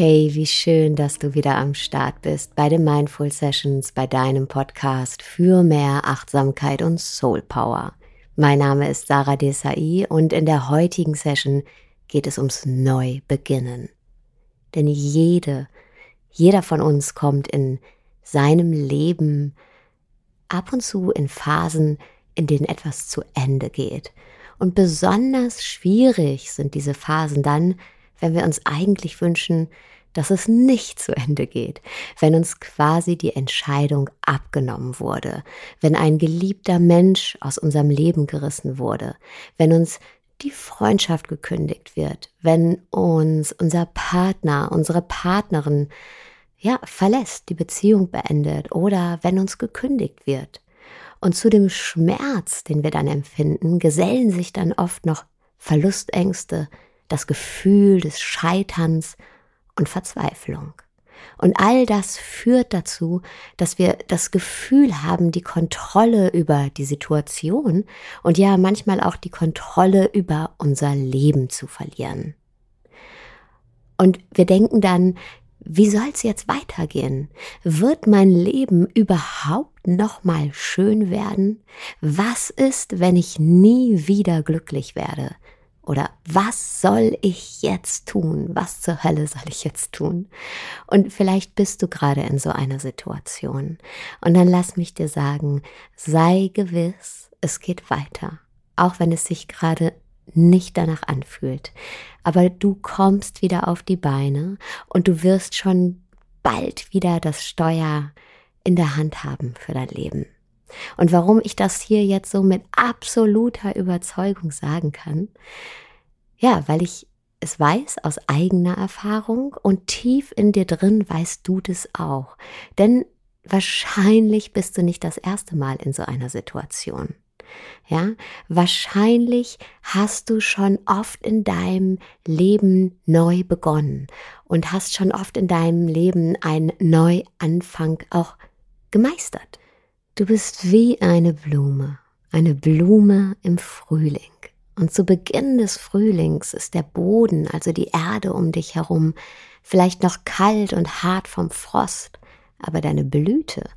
Hey, wie schön, dass du wieder am Start bist bei den Mindful Sessions, bei deinem Podcast für mehr Achtsamkeit und Soul Power. Mein Name ist Sarah Desai und in der heutigen Session geht es ums Neubeginnen. Denn jede, jeder von uns kommt in seinem Leben ab und zu in Phasen, in denen etwas zu Ende geht. Und besonders schwierig sind diese Phasen dann, wenn wir uns eigentlich wünschen, dass es nicht zu Ende geht, wenn uns quasi die Entscheidung abgenommen wurde, wenn ein geliebter Mensch aus unserem Leben gerissen wurde, wenn uns die Freundschaft gekündigt wird, wenn uns unser Partner, unsere Partnerin ja verlässt, die Beziehung beendet oder wenn uns gekündigt wird. Und zu dem Schmerz, den wir dann empfinden, gesellen sich dann oft noch Verlustängste, das Gefühl des Scheiterns und Verzweiflung. Und all das führt dazu, dass wir das Gefühl haben, die Kontrolle über die Situation und ja manchmal auch die Kontrolle über unser Leben zu verlieren. Und wir denken dann, wie soll es jetzt weitergehen? Wird mein Leben überhaupt noch mal schön werden? Was ist, wenn ich nie wieder glücklich werde? Oder was soll ich jetzt tun? Was zur Hölle soll ich jetzt tun? Und vielleicht bist du gerade in so einer Situation. Und dann lass mich dir sagen, sei gewiss, es geht weiter. Auch wenn es sich gerade nicht danach anfühlt. Aber du kommst wieder auf die Beine und du wirst schon bald wieder das Steuer in der Hand haben für dein Leben. Und warum ich das hier jetzt so mit absoluter Überzeugung sagen kann, ja, weil ich es weiß aus eigener Erfahrung und tief in dir drin weißt du das auch. Denn wahrscheinlich bist du nicht das erste Mal in so einer Situation. Ja, wahrscheinlich hast du schon oft in deinem Leben neu begonnen und hast schon oft in deinem Leben einen Neuanfang auch gemeistert. Du bist wie eine Blume, eine Blume im Frühling. Und zu Beginn des Frühlings ist der Boden, also die Erde um dich herum, vielleicht noch kalt und hart vom Frost, aber deine Blüte,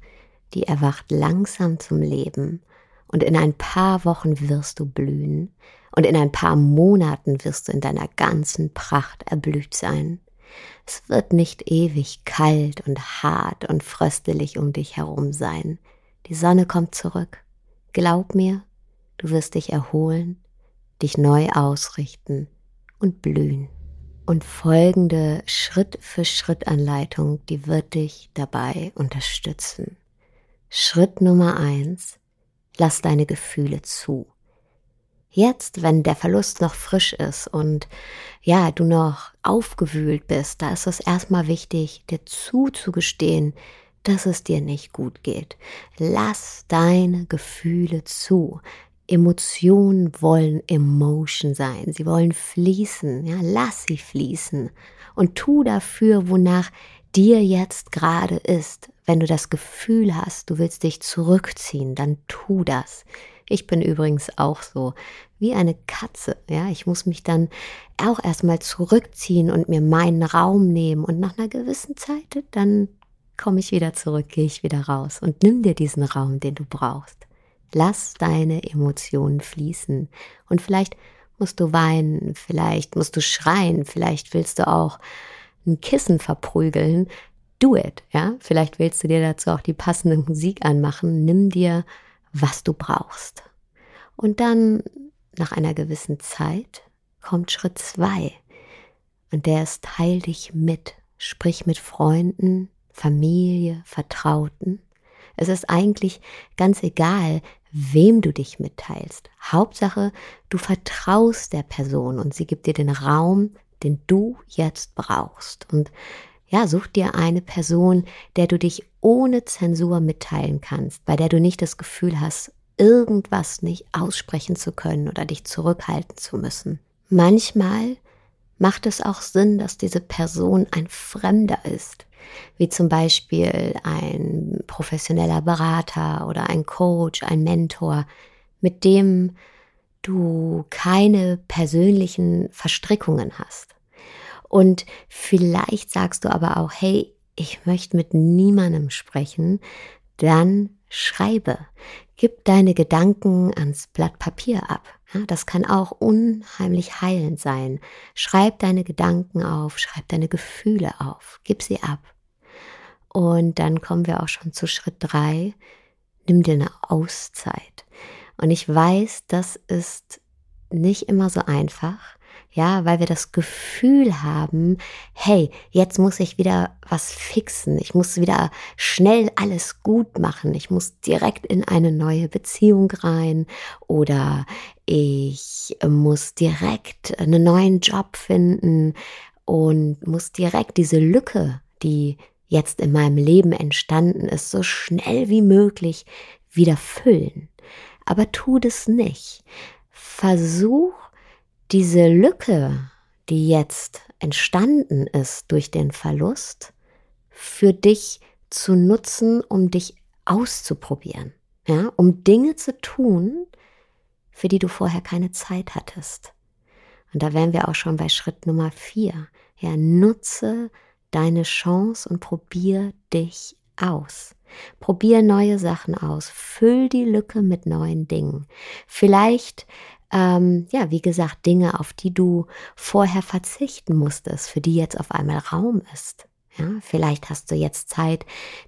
die erwacht langsam zum Leben. Und in ein paar Wochen wirst du blühen. Und in ein paar Monaten wirst du in deiner ganzen Pracht erblüht sein. Es wird nicht ewig kalt und hart und fröstelig um dich herum sein. Die Sonne kommt zurück. Glaub mir, du wirst dich erholen, dich neu ausrichten und blühen. Und folgende Schritt für Schritt Anleitung, die wird dich dabei unterstützen. Schritt Nummer eins, lass deine Gefühle zu. Jetzt, wenn der Verlust noch frisch ist und ja, du noch aufgewühlt bist, da ist es erstmal wichtig, dir zuzugestehen, dass es dir nicht gut geht. Lass deine Gefühle zu. Emotionen wollen Emotion sein. Sie wollen fließen. Ja, lass sie fließen und tu dafür, wonach dir jetzt gerade ist. Wenn du das Gefühl hast, du willst dich zurückziehen, dann tu das. Ich bin übrigens auch so wie eine Katze. Ja, ich muss mich dann auch erstmal zurückziehen und mir meinen Raum nehmen und nach einer gewissen Zeit dann komme ich wieder zurück, gehe ich wieder raus und nimm dir diesen Raum, den du brauchst. Lass deine Emotionen fließen und vielleicht musst du weinen, vielleicht musst du schreien, vielleicht willst du auch ein Kissen verprügeln. Do it, ja? Vielleicht willst du dir dazu auch die passende Musik anmachen. Nimm dir, was du brauchst. Und dann, nach einer gewissen Zeit, kommt Schritt zwei. Und der ist, teil dich mit. Sprich mit Freunden, Familie, Vertrauten. Es ist eigentlich ganz egal, wem du dich mitteilst. Hauptsache, du vertraust der Person und sie gibt dir den Raum, den du jetzt brauchst. Und ja, such dir eine Person, der du dich ohne Zensur mitteilen kannst, bei der du nicht das Gefühl hast, irgendwas nicht aussprechen zu können oder dich zurückhalten zu müssen. Manchmal macht es auch Sinn, dass diese Person ein Fremder ist wie zum Beispiel ein professioneller Berater oder ein Coach, ein Mentor, mit dem du keine persönlichen Verstrickungen hast. Und vielleicht sagst du aber auch, hey, ich möchte mit niemandem sprechen, dann schreibe. Gib deine Gedanken ans Blatt Papier ab. Ja, das kann auch unheimlich heilend sein. Schreib deine Gedanken auf, schreib deine Gefühle auf, gib sie ab. Und dann kommen wir auch schon zu Schritt drei. Nimm dir eine Auszeit. Und ich weiß, das ist nicht immer so einfach. Ja, weil wir das Gefühl haben, hey, jetzt muss ich wieder was fixen. Ich muss wieder schnell alles gut machen. Ich muss direkt in eine neue Beziehung rein oder ich muss direkt einen neuen Job finden und muss direkt diese Lücke, die jetzt in meinem Leben entstanden ist, so schnell wie möglich wieder füllen. Aber tu das nicht. Versuch diese Lücke, die jetzt entstanden ist durch den Verlust, für dich zu nutzen, um dich auszuprobieren, ja, um Dinge zu tun, für die du vorher keine Zeit hattest. Und da wären wir auch schon bei Schritt Nummer vier. Ja, nutze deine Chance und probier dich aus. Probier neue Sachen aus. Füll die Lücke mit neuen Dingen. Vielleicht ähm, ja, wie gesagt, Dinge, auf die du vorher verzichten musstest, für die jetzt auf einmal Raum ist. Ja, vielleicht hast du jetzt Zeit,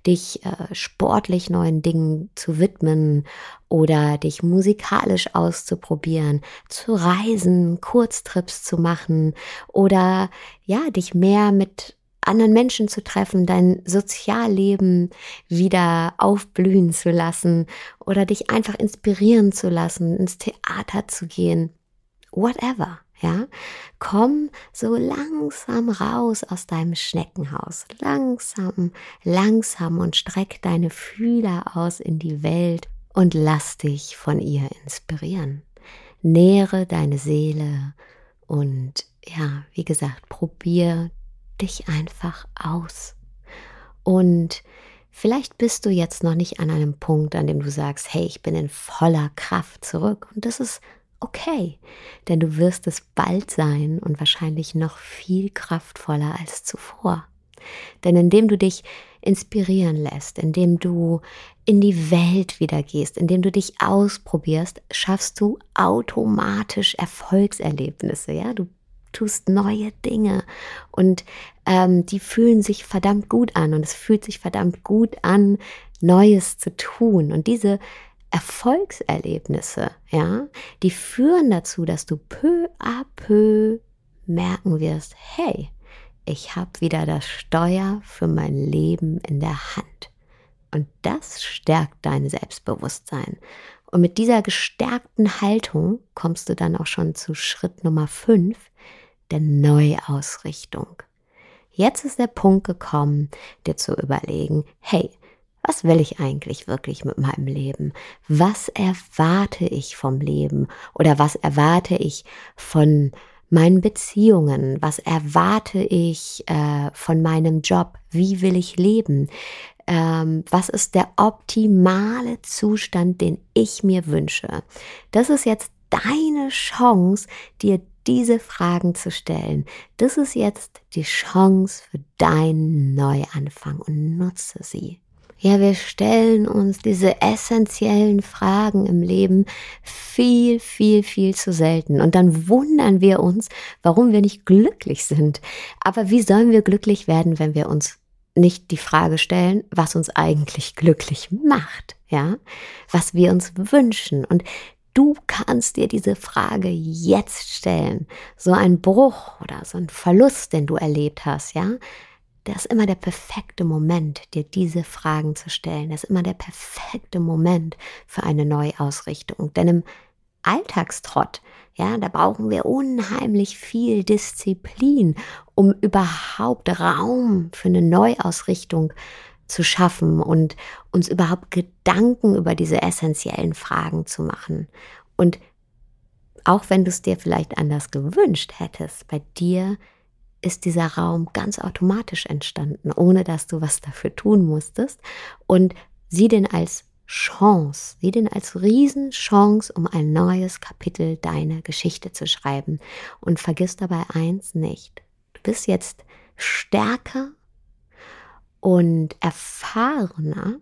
dich äh, sportlich neuen Dingen zu widmen oder dich musikalisch auszuprobieren, zu reisen, Kurztrips zu machen oder ja, dich mehr mit anderen Menschen zu treffen, dein Sozialleben wieder aufblühen zu lassen oder dich einfach inspirieren zu lassen, ins Theater zu gehen, whatever. Ja, komm so langsam raus aus deinem Schneckenhaus. Langsam, langsam und streck deine Fühler aus in die Welt und lass dich von ihr inspirieren. Nähre deine Seele und ja, wie gesagt, probier dich einfach aus. Und vielleicht bist du jetzt noch nicht an einem Punkt, an dem du sagst, hey, ich bin in voller Kraft zurück. Und das ist okay, denn du wirst es bald sein und wahrscheinlich noch viel kraftvoller als zuvor. Denn indem du dich inspirieren lässt, indem du in die Welt wieder gehst, indem du dich ausprobierst, schaffst du automatisch Erfolgserlebnisse. Ja, du tust neue Dinge und ähm, die fühlen sich verdammt gut an und es fühlt sich verdammt gut an, Neues zu tun. Und diese Erfolgserlebnisse, ja, die führen dazu, dass du peu à peu merken wirst, hey, ich habe wieder das Steuer für mein Leben in der Hand. Und das stärkt dein Selbstbewusstsein. Und mit dieser gestärkten Haltung kommst du dann auch schon zu Schritt Nummer 5, der Neuausrichtung. Jetzt ist der Punkt gekommen, dir zu überlegen, hey, was will ich eigentlich wirklich mit meinem Leben? Was erwarte ich vom Leben? Oder was erwarte ich von meinen Beziehungen? Was erwarte ich äh, von meinem Job? Wie will ich leben? Ähm, was ist der optimale Zustand, den ich mir wünsche? Das ist jetzt deine Chance, dir diese Fragen zu stellen. Das ist jetzt die Chance für deinen Neuanfang und nutze sie. Ja, wir stellen uns diese essentiellen Fragen im Leben viel, viel, viel zu selten. Und dann wundern wir uns, warum wir nicht glücklich sind. Aber wie sollen wir glücklich werden, wenn wir uns nicht die Frage stellen, was uns eigentlich glücklich macht, ja, was wir uns wünschen. Und Du kannst dir diese Frage jetzt stellen. So ein Bruch oder so ein Verlust, den du erlebt hast, ja? Das ist immer der perfekte Moment, dir diese Fragen zu stellen. Das ist immer der perfekte Moment für eine Neuausrichtung. Denn im Alltagstrott, ja, da brauchen wir unheimlich viel Disziplin, um überhaupt Raum für eine Neuausrichtung zu schaffen und uns überhaupt Gedanken über diese essentiellen Fragen zu machen. Und auch wenn du es dir vielleicht anders gewünscht hättest, bei dir ist dieser Raum ganz automatisch entstanden, ohne dass du was dafür tun musstest. Und sieh den als Chance, sieh den als Riesenchance, um ein neues Kapitel deiner Geschichte zu schreiben. Und vergiss dabei eins nicht. Du bist jetzt stärker und erfahrener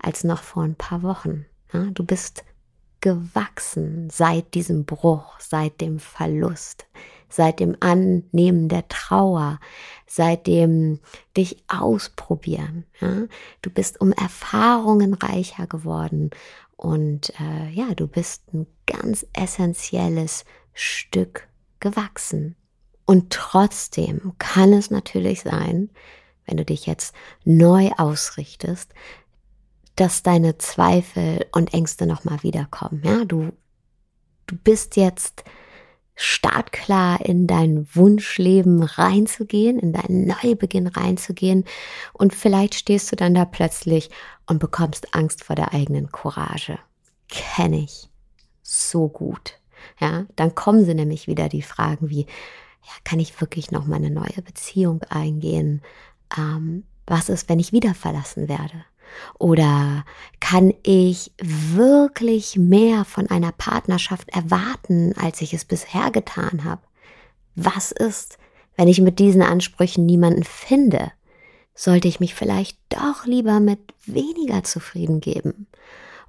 als noch vor ein paar Wochen. Ja, du bist gewachsen seit diesem Bruch, seit dem Verlust, seit dem Annehmen der Trauer, seit dem dich ausprobieren. Ja? Du bist um Erfahrungen reicher geworden und äh, ja, du bist ein ganz essentielles Stück gewachsen. Und trotzdem kann es natürlich sein, wenn du dich jetzt neu ausrichtest, dass deine Zweifel und Ängste nochmal wiederkommen. Ja, du, du bist jetzt startklar in dein Wunschleben reinzugehen, in deinen Neubeginn reinzugehen und vielleicht stehst du dann da plötzlich und bekommst Angst vor der eigenen Courage. Kenne ich so gut. Ja, dann kommen sie nämlich wieder die Fragen wie, ja, kann ich wirklich noch mal eine neue Beziehung eingehen? Ähm, was ist, wenn ich wieder verlassen werde? Oder kann ich wirklich mehr von einer Partnerschaft erwarten, als ich es bisher getan habe? Was ist, wenn ich mit diesen Ansprüchen niemanden finde? Sollte ich mich vielleicht doch lieber mit weniger zufrieden geben?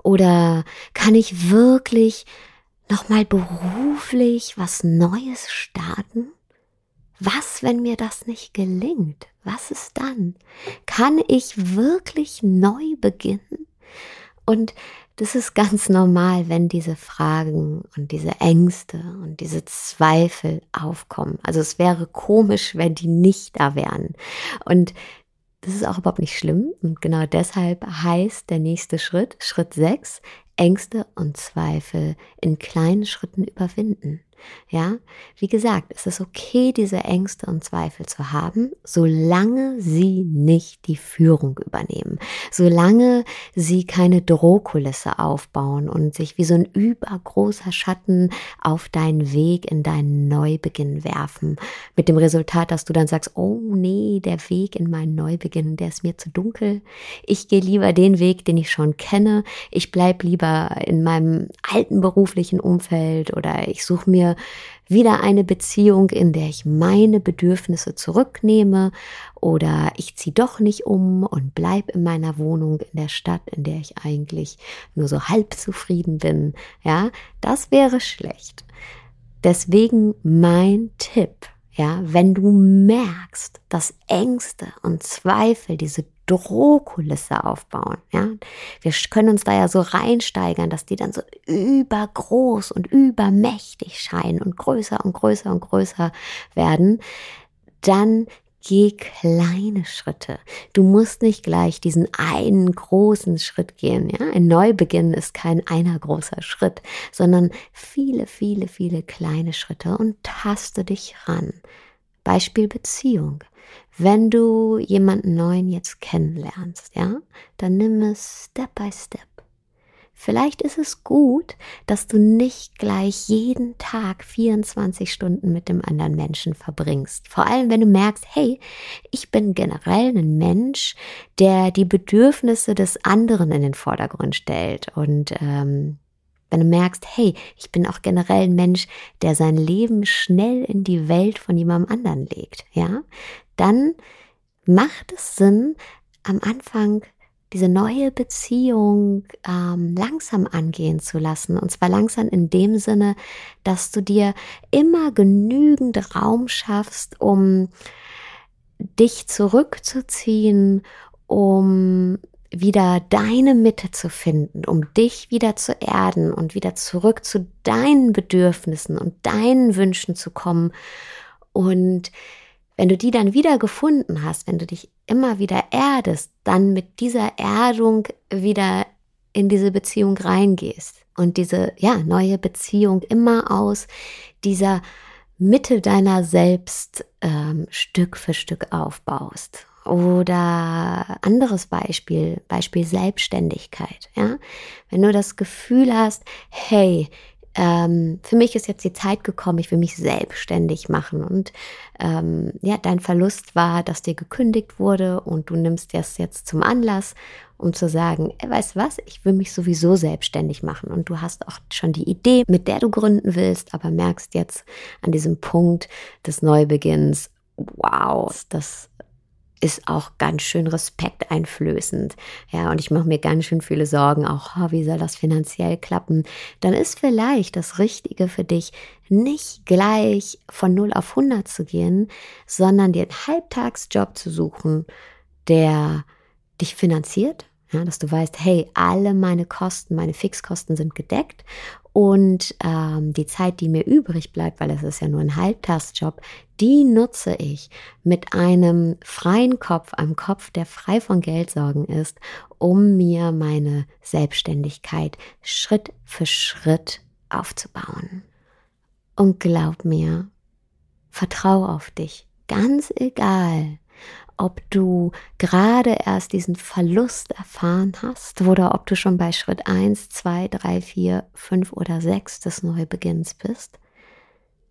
Oder kann ich wirklich nochmal beruflich was Neues starten? Was, wenn mir das nicht gelingt? Was ist dann? Kann ich wirklich neu beginnen? Und das ist ganz normal, wenn diese Fragen und diese Ängste und diese Zweifel aufkommen. Also es wäre komisch, wenn die nicht da wären. Und das ist auch überhaupt nicht schlimm. Und genau deshalb heißt der nächste Schritt, Schritt 6, Ängste und Zweifel in kleinen Schritten überwinden. Ja, wie gesagt, es ist okay, diese Ängste und Zweifel zu haben, solange sie nicht die Führung übernehmen, solange sie keine Drohkulisse aufbauen und sich wie so ein übergroßer Schatten auf deinen Weg in deinen Neubeginn werfen, mit dem Resultat, dass du dann sagst, oh nee, der Weg in meinen Neubeginn, der ist mir zu dunkel. Ich gehe lieber den Weg, den ich schon kenne. Ich bleib lieber in meinem alten beruflichen Umfeld oder ich suche mir wieder eine Beziehung, in der ich meine Bedürfnisse zurücknehme oder ich ziehe doch nicht um und bleib in meiner Wohnung in der Stadt, in der ich eigentlich nur so halb zufrieden bin. Ja, das wäre schlecht. Deswegen mein Tipp. Ja, wenn du merkst, dass Ängste und Zweifel diese Drohkulisse aufbauen. Ja, wir können uns da ja so reinsteigern, dass die dann so übergroß und übermächtig scheinen und größer und größer und größer werden. Dann geh kleine Schritte. Du musst nicht gleich diesen einen großen Schritt gehen. Ja, ein Neubeginn ist kein einer großer Schritt, sondern viele, viele, viele kleine Schritte und taste dich ran. Beispiel Beziehung. Wenn du jemanden neuen jetzt kennenlernst, ja, dann nimm es Step by Step. Vielleicht ist es gut, dass du nicht gleich jeden Tag 24 Stunden mit dem anderen Menschen verbringst. Vor allem, wenn du merkst, hey, ich bin generell ein Mensch, der die Bedürfnisse des anderen in den Vordergrund stellt und ähm, wenn du merkst, hey, ich bin auch generell ein Mensch, der sein Leben schnell in die Welt von jemandem anderen legt, ja, dann macht es Sinn, am Anfang diese neue Beziehung ähm, langsam angehen zu lassen. Und zwar langsam in dem Sinne, dass du dir immer genügend Raum schaffst, um dich zurückzuziehen, um wieder deine Mitte zu finden, um dich wieder zu erden und wieder zurück zu deinen Bedürfnissen und deinen Wünschen zu kommen. Und wenn du die dann wieder gefunden hast, wenn du dich immer wieder erdest, dann mit dieser Erdung wieder in diese Beziehung reingehst und diese ja neue Beziehung immer aus dieser Mitte deiner selbst ähm, Stück für Stück aufbaust. Oder anderes Beispiel, Beispiel Selbstständigkeit. Ja? Wenn du das Gefühl hast, hey, ähm, für mich ist jetzt die Zeit gekommen, ich will mich selbstständig machen. Und ähm, ja, dein Verlust war, dass dir gekündigt wurde und du nimmst das jetzt zum Anlass, um zu sagen, ey, weißt was, ich will mich sowieso selbstständig machen. Und du hast auch schon die Idee, mit der du gründen willst, aber merkst jetzt an diesem Punkt des Neubeginns, wow, das ist auch ganz schön respekteinflößend. Ja, und ich mache mir ganz schön viele Sorgen, auch oh, wie soll das finanziell klappen? Dann ist vielleicht das Richtige für dich, nicht gleich von 0 auf 100 zu gehen, sondern dir einen Halbtagsjob zu suchen, der dich finanziert, ja, dass du weißt, hey, alle meine Kosten, meine Fixkosten sind gedeckt und ähm, die Zeit, die mir übrig bleibt, weil es ist ja nur ein Halbtagsjob, die nutze ich mit einem freien Kopf, einem Kopf, der frei von Geldsorgen ist, um mir meine Selbstständigkeit Schritt für Schritt aufzubauen. Und glaub mir, vertrau auf dich, ganz egal, ob du gerade erst diesen Verlust erfahren hast oder ob du schon bei Schritt 1, 2, 3, 4, 5 oder 6 des Neubeginns bist.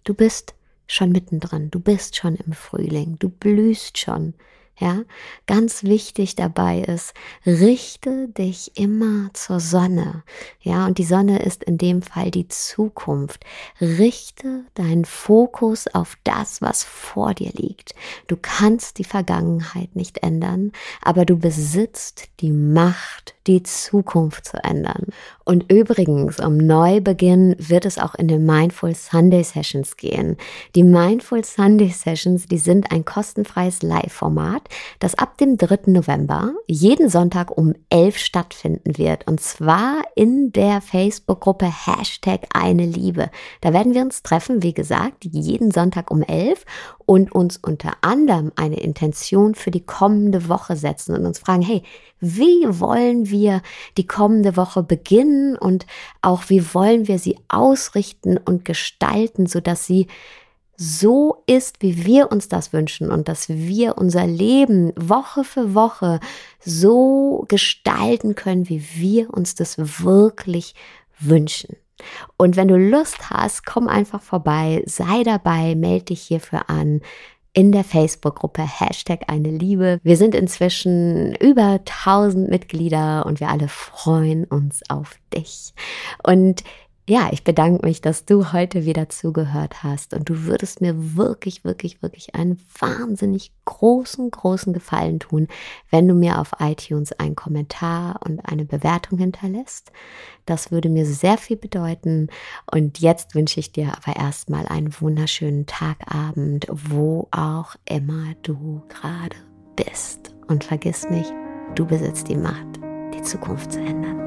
Du bist schon mittendrin, du bist schon im Frühling, du blühst schon, ja, ganz wichtig dabei ist, richte dich immer zur Sonne. Ja, und die Sonne ist in dem Fall die Zukunft. Richte deinen Fokus auf das, was vor dir liegt. Du kannst die Vergangenheit nicht ändern, aber du besitzt die Macht, die Zukunft zu ändern. Und übrigens, um Neubeginn wird es auch in den Mindful Sunday Sessions gehen. Die Mindful Sunday Sessions, die sind ein kostenfreies Live-Format, das ab dem 3. November jeden Sonntag um 11 stattfinden wird. Und zwar in der Facebook-Gruppe Hashtag eine Liebe. Da werden wir uns treffen, wie gesagt, jeden Sonntag um 11 und uns unter anderem eine Intention für die kommende Woche setzen und uns fragen, hey, wie wollen wir die kommende Woche beginnen und auch wie wollen wir sie ausrichten und gestalten, sodass sie so ist, wie wir uns das wünschen und dass wir unser Leben Woche für Woche so gestalten können, wie wir uns das wirklich wünschen. Und wenn du Lust hast, komm einfach vorbei, sei dabei, melde dich hierfür an in der Facebook-Gruppe Hashtag eine Liebe. Wir sind inzwischen über 1000 Mitglieder und wir alle freuen uns auf dich. Und ja, ich bedanke mich, dass du heute wieder zugehört hast und du würdest mir wirklich, wirklich, wirklich einen wahnsinnig großen, großen Gefallen tun, wenn du mir auf iTunes einen Kommentar und eine Bewertung hinterlässt. Das würde mir sehr viel bedeuten und jetzt wünsche ich dir aber erstmal einen wunderschönen Tagabend, wo auch immer du gerade bist. Und vergiss nicht, du besitzt die Macht, die Zukunft zu ändern.